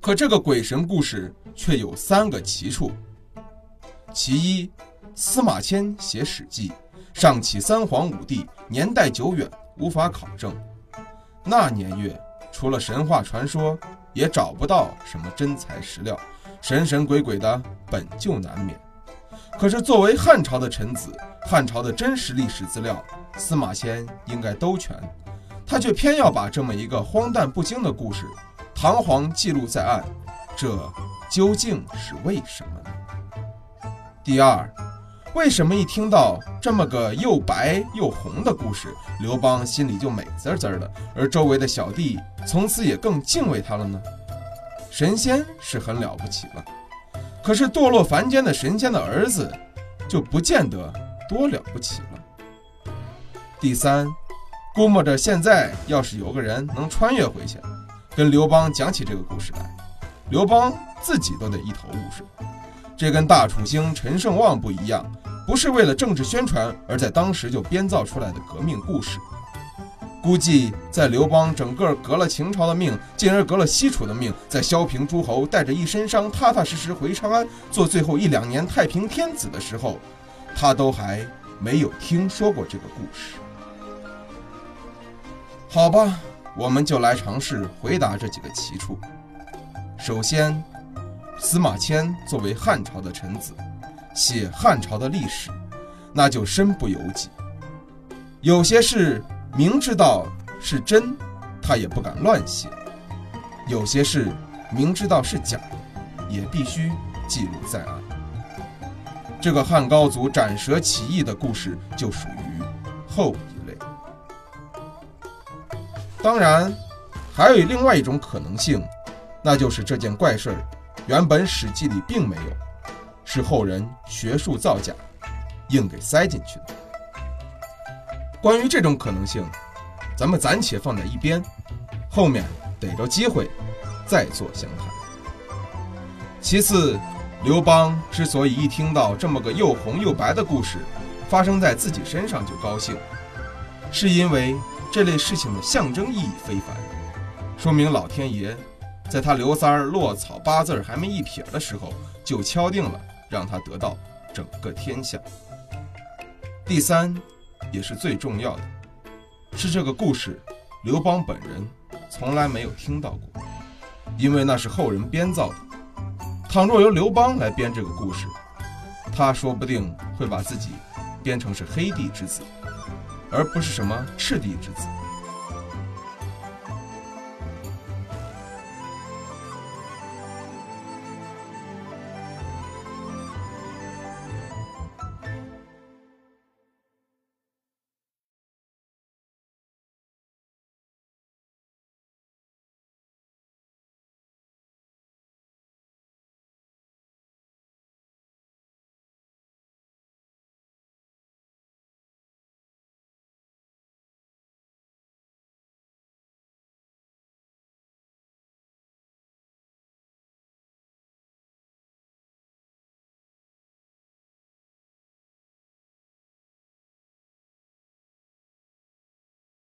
可这个鬼神故事却有三个奇处。其一，司马迁写《史记》，上起三皇五帝，年代久远，无法考证。那年月，除了神话传说，也找不到什么真材实料，神神鬼鬼的本就难免。可是作为汉朝的臣子，汉朝的真实历史资料，司马迁应该都全，他却偏要把这么一个荒诞不经的故事，堂皇记录在案，这究竟是为什么呢？第二，为什么一听到这么个又白又红的故事，刘邦心里就美滋滋的，而周围的小弟从此也更敬畏他了呢？神仙是很了不起了。可是堕落凡间的神仙的儿子，就不见得多了不起了。第三，估摸着现在要是有个人能穿越回去，跟刘邦讲起这个故事来，刘邦自己都得一头雾水。这跟大楚兴陈胜旺不一样，不是为了政治宣传而在当时就编造出来的革命故事。估计在刘邦整个革了秦朝的命，进而革了西楚的命，在萧平诸侯带着一身伤，踏踏实实回长安做最后一两年太平天子的时候，他都还没有听说过这个故事。好吧，我们就来尝试回答这几个奇处。首先，司马迁作为汉朝的臣子，写汉朝的历史，那就身不由己，有些事。明知道是真，他也不敢乱写；有些事明知道是假，也必须记录在案。这个汉高祖斩蛇起义的故事就属于后。当然，还有另外一种可能性，那就是这件怪事儿原本《史记》里并没有，是后人学术造假，硬给塞进去的。关于这种可能性，咱们暂且放在一边，后面逮着机会再做详谈。其次，刘邦之所以一听到这么个又红又白的故事发生在自己身上就高兴，是因为这类事情的象征意义非凡，说明老天爷在他刘三儿落草八字还没一撇的时候就敲定了让他得到整个天下。第三。也是最重要的，是这个故事，刘邦本人从来没有听到过，因为那是后人编造的。倘若由刘邦来编这个故事，他说不定会把自己编成是黑帝之子，而不是什么赤帝之子。